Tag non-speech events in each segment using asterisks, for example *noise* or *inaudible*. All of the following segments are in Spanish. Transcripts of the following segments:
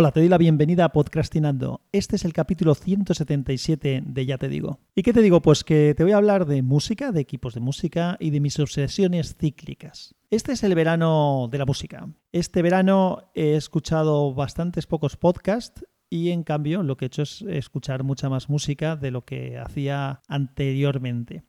Hola, te doy la bienvenida a Podcastinando. Este es el capítulo 177 de Ya te digo. ¿Y qué te digo? Pues que te voy a hablar de música, de equipos de música y de mis obsesiones cíclicas. Este es el verano de la música. Este verano he escuchado bastantes pocos podcasts y en cambio lo que he hecho es escuchar mucha más música de lo que hacía anteriormente.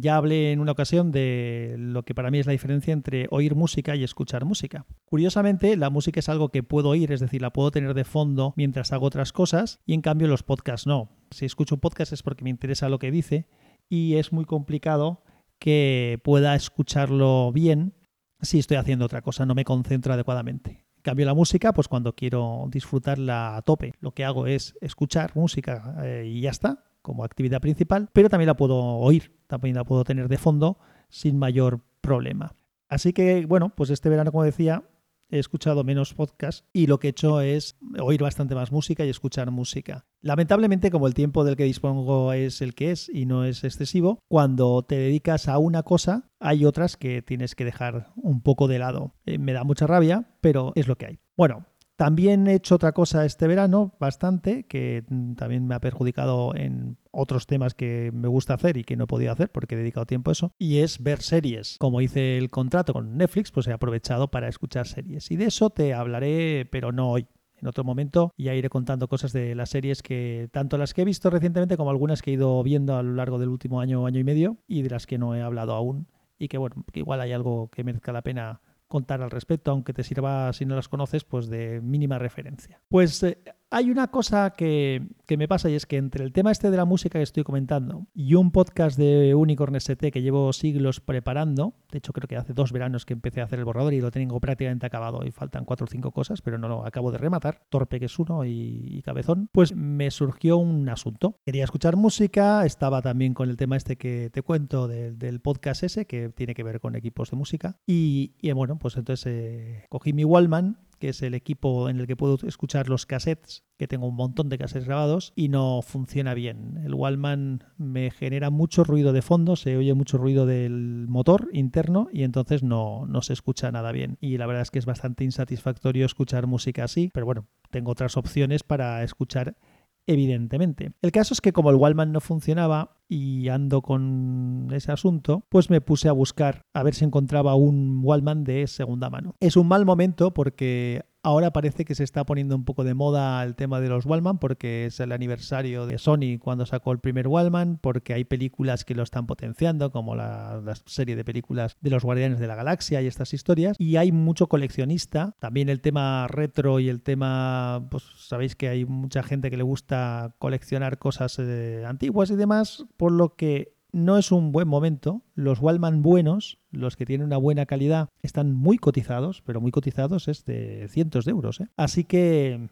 Ya hablé en una ocasión de lo que para mí es la diferencia entre oír música y escuchar música. Curiosamente, la música es algo que puedo oír, es decir, la puedo tener de fondo mientras hago otras cosas, y en cambio los podcasts no. Si escucho un podcast es porque me interesa lo que dice y es muy complicado que pueda escucharlo bien si estoy haciendo otra cosa, no me concentro adecuadamente. En cambio la música, pues cuando quiero disfrutarla a tope, lo que hago es escuchar música eh, y ya está, como actividad principal, pero también la puedo oír, también la puedo tener de fondo sin mayor problema. Así que, bueno, pues este verano, como decía, he escuchado menos podcasts y lo que he hecho es oír bastante más música y escuchar música. Lamentablemente, como el tiempo del que dispongo es el que es y no es excesivo, cuando te dedicas a una cosa, hay otras que tienes que dejar un poco de lado. Eh, me da mucha rabia, pero es lo que hay. Bueno, también he hecho otra cosa este verano, bastante, que también me ha perjudicado en otros temas que me gusta hacer y que no he podido hacer porque he dedicado tiempo a eso, y es ver series. Como hice el contrato con Netflix, pues he aprovechado para escuchar series. Y de eso te hablaré, pero no hoy. En otro momento ya iré contando cosas de las series que, tanto las que he visto recientemente como algunas que he ido viendo a lo largo del último año, año y medio, y de las que no he hablado aún. Y que bueno, igual hay algo que merezca la pena contar al respecto, aunque te sirva, si no las conoces, pues de mínima referencia. Pues eh, hay una cosa que, me pasa y es que entre el tema este de la música que estoy comentando y un podcast de Unicorn ST que llevo siglos preparando, de hecho creo que hace dos veranos que empecé a hacer el borrador y lo tengo prácticamente acabado y faltan cuatro o cinco cosas, pero no lo acabo de rematar, torpe que es uno y, cabezón, pues me surgió un asunto. Quería escuchar música, estaba también con el tema este que te cuento del, podcast ese, que tiene que ver con equipos de música, y, bueno, pues entonces eh, cogí mi Wallman que es el equipo en el que puedo escuchar los cassettes, que tengo un montón de cassettes grabados y no funciona bien. El Wallman me genera mucho ruido de fondo, se oye mucho ruido del motor interno y entonces no, no se escucha nada bien. Y la verdad es que es bastante insatisfactorio escuchar música así, pero bueno, tengo otras opciones para escuchar evidentemente. El caso es que como el Wallman no funcionaba y ando con ese asunto, pues me puse a buscar a ver si encontraba un Wallman de segunda mano. Es un mal momento porque Ahora parece que se está poniendo un poco de moda el tema de los Wallman porque es el aniversario de Sony cuando sacó el primer Wallman, porque hay películas que lo están potenciando, como la, serie de películas de los Guardianes de la Galaxia y estas historias. Y hay mucho coleccionista. También el tema retro y el tema, pues sabéis que hay mucha gente que le gusta coleccionar cosas eh, antiguas y demás, por lo que no es un buen momento. Los Wallman buenos, los que tienen una buena calidad, están muy cotizados, pero muy cotizados es de cientos de euros. ¿eh? Así que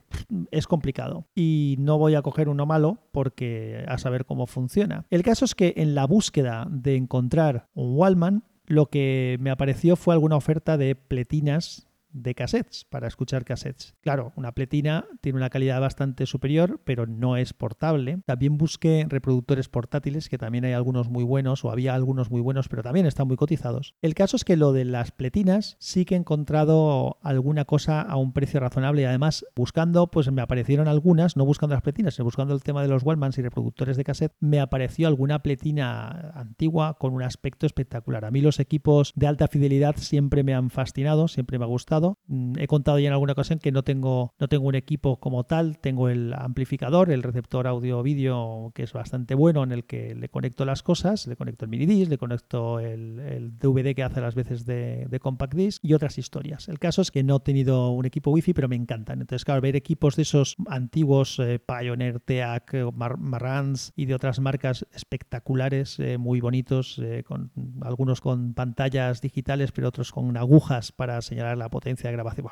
es complicado. Y no voy a coger uno malo porque a saber cómo funciona. El caso es que en la búsqueda de encontrar un Wallman, lo que me apareció fue alguna oferta de pletinas de cassettes, para escuchar cassettes. Claro, una pletina tiene una calidad bastante superior, pero no es portable. También busqué reproductores portátiles, que también hay algunos muy buenos, o había algunos muy buenos, pero también están muy cotizados. El caso es que lo de las pletinas sí que he encontrado alguna cosa a un precio razonable y además buscando, pues me aparecieron algunas, no buscando las pletinas, sino buscando el tema de los Wallmans y reproductores de cassette, me apareció alguna pletina antigua con un aspecto espectacular. A mí los equipos de alta fidelidad siempre me han fascinado, siempre me ha gustado Mm, he contado ya en alguna ocasión que no tengo, no tengo un equipo como tal, tengo el amplificador, el receptor audio-vídeo que es bastante bueno en el que le conecto las cosas, le conecto el mini disc, le conecto el, DVD que hace las veces de, compact disc y otras historias. El caso es que no he tenido un equipo wifi, pero me encantan. Entonces, claro, ver equipos de esos antiguos, eh, Pioneer, TEAC, Marantz y de otras marcas espectaculares, eh, muy bonitos, eh, algunos con pantallas digitales, pero otros con agujas para señalar la potencia de grabación.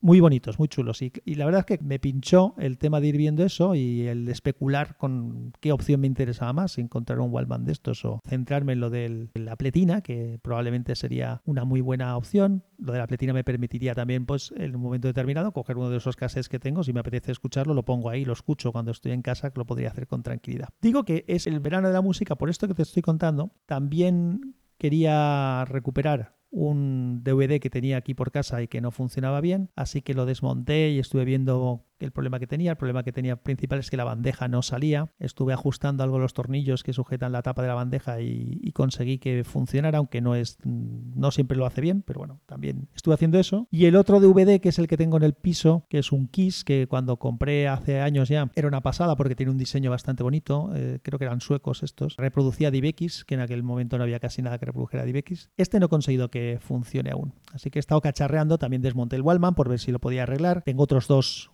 muy bonitos, muy chulos. Y, la verdad es que me pinchó el tema de ir viendo eso y el especular con qué opción me interesaba más, encontrar un Wallman de estos o centrarme en lo de la pletina, que probablemente sería una muy buena opción. Lo de la pletina me permitiría también, pues, en un momento determinado, coger uno de esos cassettes que tengo. Si me apetece escucharlo, lo pongo ahí, lo escucho cuando estoy en casa, que lo podría hacer con tranquilidad. Digo que es el verano de la música, por esto que te estoy contando, también quería recuperar un DVD que tenía aquí por casa y que no funcionaba bien, así que lo desmonté y estuve viendo el problema que tenía. El problema que tenía principal es que la bandeja no salía. Estuve ajustando algo los tornillos que sujetan la tapa de la bandeja y, conseguí que funcionara, aunque no es no siempre lo hace bien, pero bueno, también estuve haciendo eso. Y el otro DVD, que es el que tengo en el piso, que es un Kiss, que cuando compré hace años ya era una pasada porque tiene un diseño bastante bonito. Eh, creo que eran suecos estos. Reproducía DivX, que en aquel momento no había casi nada que reprodujera DivX. Este no he conseguido que funcione aún. Así que he estado cacharreando. También desmonté el Wallman por ver si lo podía arreglar. Tengo otros dos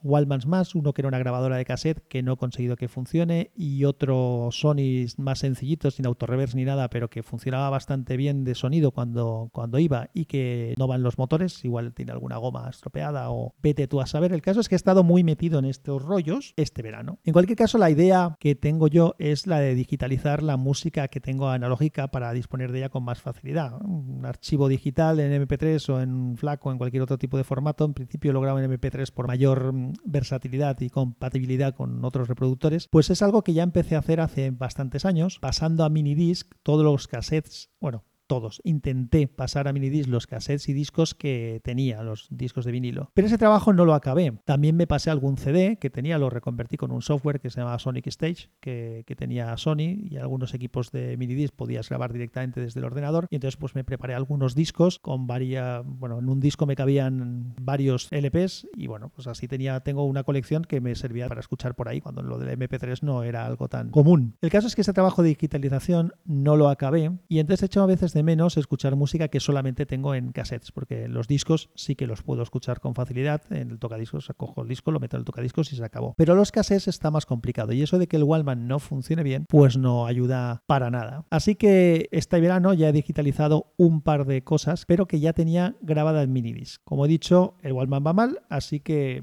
Más. Uno que era una grabadora de cassette que no he conseguido que funcione. Y otro Sony más sencillito, sin autorreverse ni nada, pero que funcionaba bastante bien de sonido cuando, cuando iba y que no van los motores. Igual tiene alguna goma estropeada o vete tú a saber. El caso es que he estado muy metido en estos rollos este verano. En cualquier caso, la idea que tengo yo es la de digitalizar la música que tengo analógica para disponer de ella con más facilidad. Un archivo digital en MP3 o en FLAC o en cualquier otro tipo de formato. En principio lo grabo en MP3 por mayor mm, versatilidad y compatibilidad con otros reproductores. Pues es algo que ya empecé a hacer hace bastantes años, pasando a minidisc todos los cassettes, bueno, todos. Intenté pasar a minidisc los cassettes y discos que tenía, los discos de vinilo. Pero ese trabajo no lo acabé. También me pasé algún CD que tenía, lo reconvertí con un software que se llamaba Sonic Stage, que, tenía Sony y algunos equipos de minidisc podías grabar directamente desde el ordenador. Y entonces pues me preparé algunos discos con varias, bueno, en un disco me cabían varios LPs y bueno, pues así tenía, tengo una colección que me servía para escuchar por ahí cuando lo del MP3 no era algo tan común. El caso es que ese trabajo de digitalización no lo acabé y entonces he hecho a veces de menos escuchar música que solamente tengo en cassettes, porque los discos sí que los puedo escuchar con facilidad. En el tocadiscos cojo el disco, lo meto en el tocadiscos y se acabó. Pero los cassettes está más complicado y eso de que el Wallman no funcione bien, pues no ayuda para nada. Así que este verano ya he digitalizado un par de cosas, pero que ya tenía grabada en minidisc. Como he dicho, el Wallman va mal, así que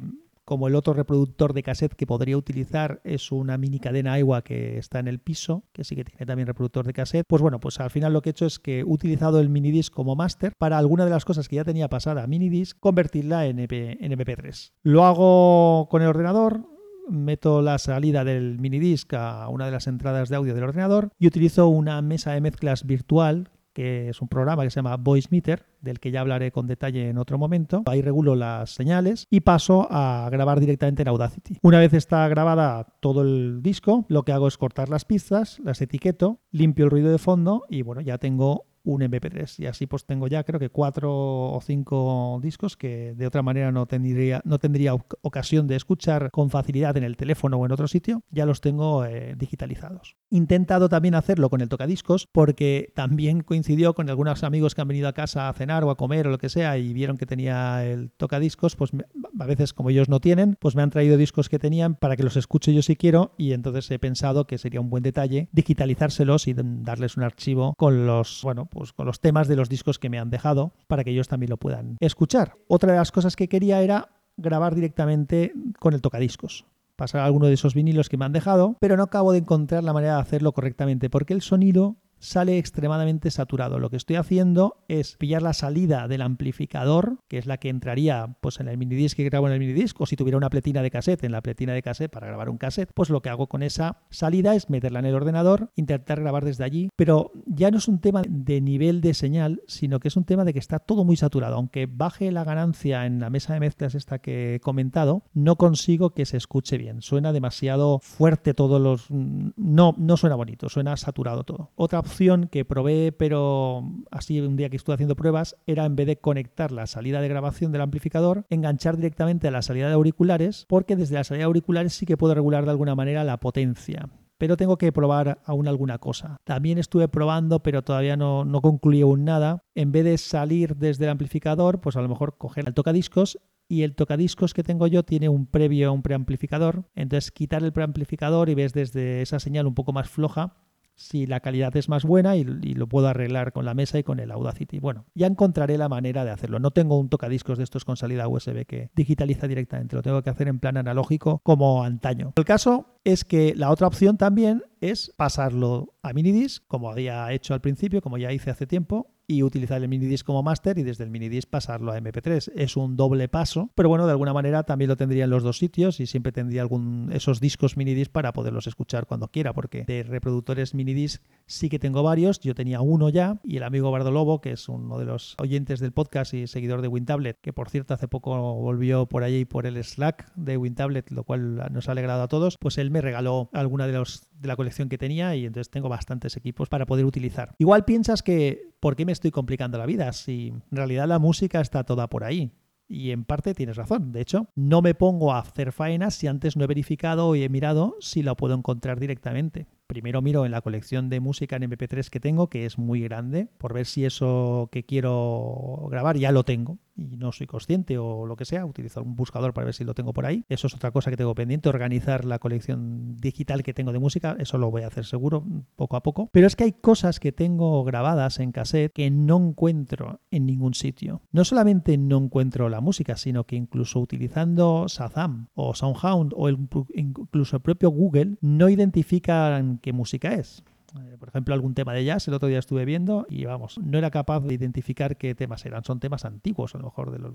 como el otro reproductor de cassette que podría utilizar es una mini cadena agua que está en el piso, que sí que tiene también reproductor de cassette, pues bueno, pues al final lo que he hecho es que he utilizado el minidisc como máster para alguna de las cosas que ya tenía pasada a minidisc, convertirla en, MP, en MP3. Lo hago con el ordenador, meto la salida del minidisc a una de las entradas de audio del ordenador y utilizo una mesa de mezclas virtual que es un programa que se llama Voice Meter, del que ya hablaré con detalle en otro momento. Ahí regulo las señales y paso a grabar directamente en Audacity. Una vez está grabada todo el disco, lo que hago es cortar las pistas, las etiqueto, limpio el ruido de fondo y bueno, ya tengo un MP3 y así pues tengo ya creo que cuatro o cinco discos que de otra manera no tendría, no tendría ocasión de escuchar con facilidad en el teléfono o en otro sitio, ya los tengo eh, digitalizados. Intentado también hacerlo con el tocadiscos porque también coincidió con algunos amigos que han venido a casa a cenar o a comer o lo que sea y vieron que tenía el tocadiscos, pues a veces como ellos no tienen, pues me han traído discos que tenían para que los escuche yo si quiero y entonces he pensado que sería un buen detalle digitalizárselos y darles un archivo con los, bueno, pues con los temas de los discos que me han dejado para que ellos también lo puedan escuchar. Otra de las cosas que quería era grabar directamente con el tocadiscos pasar alguno de esos vinilos que me han dejado, pero no acabo de encontrar la manera de hacerlo correctamente porque el sonido sale extremadamente saturado. Lo que estoy haciendo es pillar la salida del amplificador, que es la que entraría pues, en el minidisc que grabo en el minidisc, o si tuviera una pletina de cassette en la pletina de cassette para grabar un cassette, pues lo que hago con esa salida es meterla en el ordenador, intentar grabar desde allí, pero ya no es un tema de nivel de señal, sino que es un tema de que está todo muy saturado. Aunque baje la ganancia en la mesa de mezclas esta que he comentado, no consigo que se escuche bien. Suena demasiado fuerte todos los... No, no suena bonito, suena saturado todo. Otra opción que probé, pero así un día que estuve haciendo pruebas, era en vez de conectar la salida de grabación del amplificador, enganchar directamente a la salida de auriculares, porque desde la salida de auriculares sí que puedo regular de alguna manera la potencia pero tengo que probar aún alguna cosa. También estuve probando, pero todavía no, no concluí aún nada. En vez de salir desde el amplificador, pues a lo mejor coger el tocadiscos y el tocadiscos que tengo yo tiene un previo, un preamplificador. Entonces quitar el preamplificador y ves desde esa señal un poco más floja si la calidad es más buena y, lo puedo arreglar con la mesa y con el Audacity. Bueno, ya encontraré la manera de hacerlo. No tengo un tocadiscos de estos con salida USB que digitaliza directamente, lo tengo que hacer en plan analógico como antaño. El caso es que la otra opción también es pasarlo a minidisc, como había hecho al principio, como ya hice hace tiempo, y utilizar el minidisc como máster y desde el minidisc pasarlo a MP3. Es un doble paso, pero bueno, de alguna manera también lo tendría en los dos sitios y siempre tendría algún esos discos minidisc para poderlos escuchar cuando quiera, porque de reproductores minidisc sí que tengo varios. Yo tenía uno ya y el amigo Bardo Lobo, que es uno de los oyentes del podcast y seguidor de WinTablet, que por cierto hace poco volvió por allí por el Slack de WinTablet, lo cual nos ha alegrado a todos, pues él me regaló alguna de los de la colección que tenía y entonces tengo bastantes equipos para poder utilizar. Igual piensas que, ¿por qué me estoy complicando la vida? Si en realidad la música está toda por ahí. Y en parte tienes razón. De hecho, no me pongo a hacer faenas si antes no he verificado y he mirado si la puedo encontrar directamente primero miro en la colección de música en MP3 que tengo, que es muy grande, por ver si eso que quiero grabar ya lo tengo y no soy consciente o lo que sea, utilizo un buscador para ver si lo tengo por ahí. Eso es otra cosa que tengo pendiente, organizar la colección digital que tengo de música, eso lo voy a hacer seguro poco a poco. Pero es que hay cosas que tengo grabadas en cassette que no encuentro en ningún sitio. No solamente no encuentro la música, sino que incluso utilizando Shazam o Soundhound o incluso el propio Google no identifican qué música es. Eh, por ejemplo, algún tema de jazz, el otro día estuve viendo y vamos, no era capaz de identificar qué temas eran. Son temas antiguos, a lo mejor de los,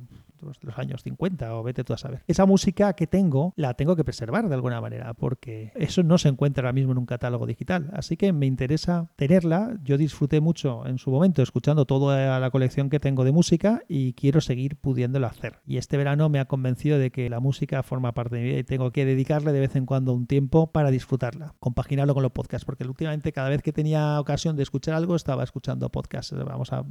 años 50 o vete tú a saber. Esa música que tengo la tengo que preservar de alguna manera porque eso no se encuentra ahora mismo en un catálogo digital. Así que me interesa tenerla. Yo disfruté mucho en su momento escuchando toda la colección que tengo de música y quiero seguir pudiéndolo hacer. Y este verano me ha convencido de que la música forma parte de mi vida y tengo que dedicarle de vez en cuando un tiempo para disfrutarla, compaginarlo con los podcasts, porque últimamente cada vez que tenía ocasión de escuchar algo estaba escuchando podcast. Vamos a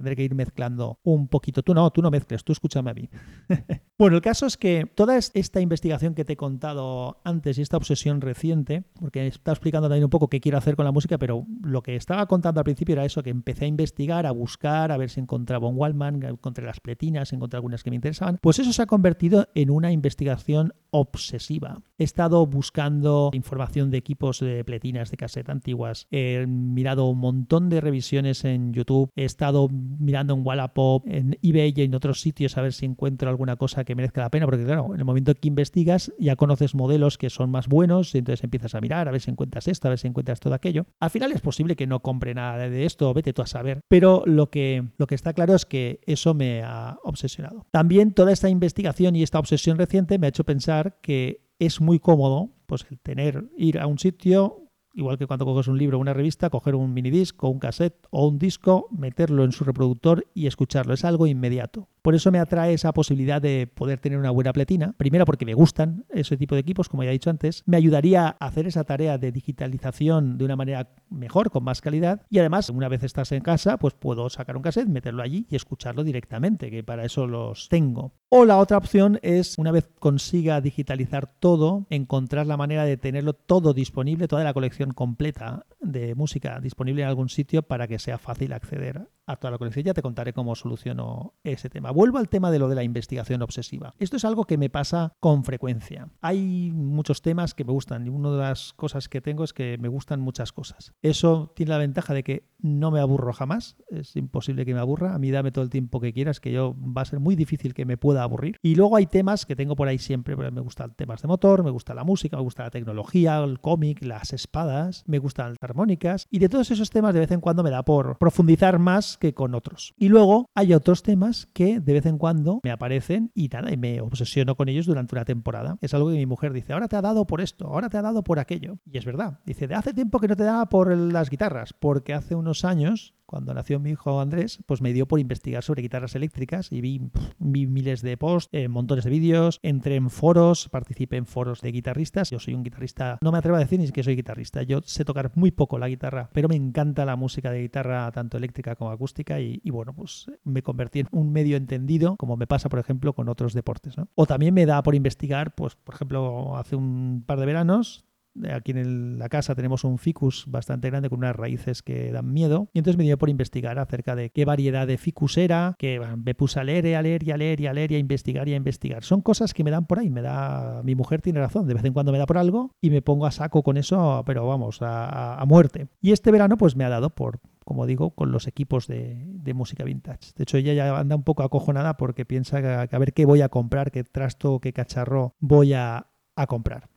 tendré que ir mezclando un poquito. Tú no, tú no mezcles, tú escúchame a mí. *laughs* bueno, el caso es que toda esta investigación que te he contado antes y esta obsesión reciente, porque estaba explicando también un poco qué quiero hacer con la música, pero lo que estaba contando al principio era eso, que empecé a investigar, a buscar, a ver si encontraba un Wallman, encontré las pletinas, encontré algunas que me interesaban. Pues eso se ha convertido en una investigación obsesiva. He estado buscando información de equipos de pletinas de cassette antiguas, he mirado un montón de revisiones en YouTube, he estado mirando en Wallapop, en eBay y en otros sitios a ver si encuentro alguna cosa que merezca la pena, porque claro, en el momento que investigas ya conoces modelos que son más buenos y entonces empiezas a mirar a ver si encuentras esto, a ver si encuentras todo aquello. Al final es posible que no compre nada de esto, vete tú a saber, pero lo que, lo que está claro es que eso me ha obsesionado. También toda esta investigación y esta obsesión reciente me ha hecho pensar que es muy cómodo pues el tener ir a un sitio igual que cuando coges un libro o una revista, coger un minidisc o un cassette o un disco, meterlo en su reproductor y escucharlo. Es algo inmediato. Por eso me atrae esa posibilidad de poder tener una buena pletina. Primero porque me gustan ese tipo de equipos, como ya he dicho antes. Me ayudaría a hacer esa tarea de digitalización de una manera mejor, con más calidad. Y además, una vez estás en casa, pues puedo sacar un cassette, meterlo allí y escucharlo directamente, que para eso los tengo. O la otra opción es, una vez consiga digitalizar todo, encontrar la manera de tenerlo todo disponible, toda la colección completa de música disponible en algún sitio para que sea fácil acceder a toda la colección. Ya te contaré cómo soluciono ese tema. Vuelvo al tema de lo de la investigación obsesiva. Esto es algo que me pasa con frecuencia. Hay muchos temas que me gustan y una de las cosas que tengo es que me gustan muchas cosas. Eso tiene la ventaja de que no me aburro jamás. Es imposible que me aburra. A mí dame todo el tiempo que quieras, que yo va a ser muy difícil que me pueda aburrir. Y luego hay temas que tengo por ahí siempre. Me gustan temas de motor, me gusta la música, me gusta la tecnología, el cómic, las espadas, me gustan armónicas. Y de todos esos temas de vez en cuando me da por profundizar más que con otros. Y luego hay otros temas que de vez en cuando me aparecen y nada, y me obsesiono con ellos durante una temporada. Es algo que mi mujer dice, ahora te ha dado por esto, ahora te ha dado por aquello. Y es verdad. Dice, hace tiempo que no te daba por las guitarras, porque hace unos años cuando nació mi hijo Andrés, pues me dio por investigar sobre guitarras eléctricas y vi, miles de posts, eh, montones de vídeos, entré en foros, participé en foros de guitarristas. Yo soy un guitarrista, no me atrevo a decir ni que soy guitarrista, yo sé tocar muy poco la guitarra, pero me encanta la música de guitarra tanto eléctrica como acústica y, bueno, pues me convertí en un medio entendido, como me pasa, por ejemplo, con otros deportes. O también me da por investigar, pues por ejemplo, hace un par de veranos Aquí en la casa tenemos un ficus bastante grande con unas raíces que dan miedo. Y entonces me dio por investigar acerca de qué variedad de ficus era, que me puse a leer, a leer y a leer y a leer y a investigar y a investigar. Son cosas que me dan por ahí. Me da. Mi mujer tiene razón. De vez en cuando me da por algo y me pongo a saco con eso, pero vamos, a, muerte. Y este verano, pues me ha dado por, como digo, con los equipos de, música vintage. De hecho, ella ya anda un poco acojonada porque piensa a ver qué voy a comprar, qué trasto, qué cacharro voy a comprar.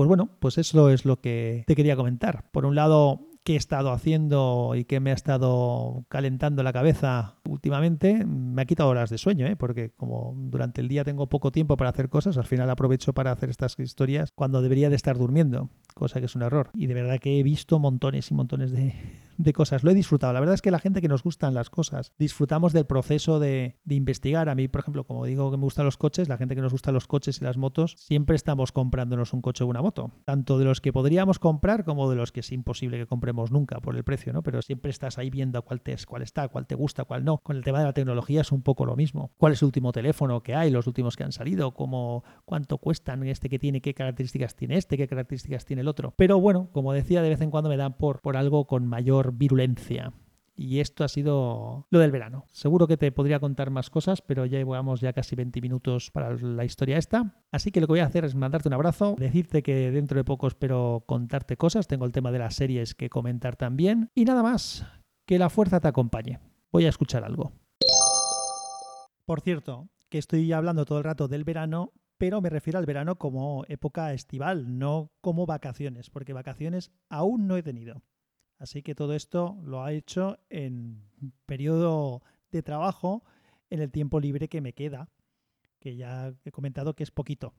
Pues bueno, pues eso es lo que te quería comentar. Por un lado, que he estado haciendo y que me ha estado calentando la cabeza últimamente, me ha quitado horas de sueño, ¿eh? porque como durante el día tengo poco tiempo para hacer cosas, al final aprovecho para hacer estas historias cuando debería de estar durmiendo, cosa que es un error. Y de verdad que he visto montones y montones de, de cosas. Lo he disfrutado. La verdad es que la gente que nos gustan las cosas, disfrutamos del proceso de, investigar. A mí, por ejemplo, como digo que me gustan los coches, la gente que nos gusta los coches y las motos, siempre estamos comprándonos un coche o una moto. Tanto de los que podríamos comprar como de los que es imposible que compremos nunca por el precio, ¿no? Pero siempre estás ahí viendo cuál, te, cuál está, cuál te gusta, cuál no. Con el tema de la tecnología es un poco lo mismo. ¿Cuál es el último teléfono que hay, los últimos que han salido? ¿Cuánto cuestan este que tiene? ¿Qué características tiene este? ¿Qué características tiene el otro? Pero bueno, como decía, de vez en cuando me dan por, por algo con mayor virulencia. Y esto ha sido lo del verano. Seguro que te podría contar más cosas, pero ya llevamos ya casi 20 minutos para la historia esta. Así que lo que voy a hacer es mandarte un abrazo, decirte que dentro de poco espero contarte cosas. Tengo el tema de las series que comentar también. Y nada más, que la fuerza te acompañe. Voy a escuchar algo. Por cierto, que estoy hablando todo el rato del verano, pero me refiero al verano como época estival, no como vacaciones, porque vacaciones aún no he tenido. Así que todo esto lo ha hecho en periodo de trabajo, en el tiempo libre que me queda, que ya he comentado que es poquito.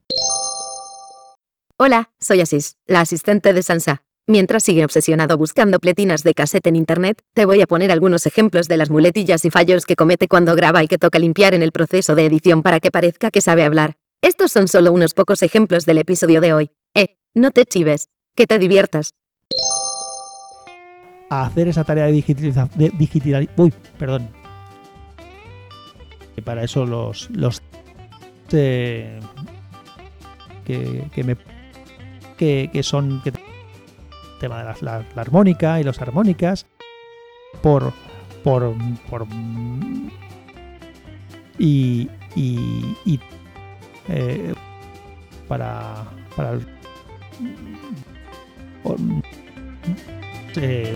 Hola, soy Asis, la asistente de Sansa. Mientras sigue obsesionado buscando pletinas de cassette en internet, te voy a poner algunos ejemplos de las muletillas y fallos que comete cuando graba y que toca limpiar en el proceso de edición para que parezca que sabe hablar. Estos son solo unos pocos ejemplos del episodio de hoy. Eh, no te chives, que te diviertas a hacer esa tarea de digitalización. De uy, perdón. Y para eso los. los eh, que, que, me. Que, que son. Que, tema de la, la, armónica y las armónicas. Por. Por. por y. Y. y eh, para. Para. Eh,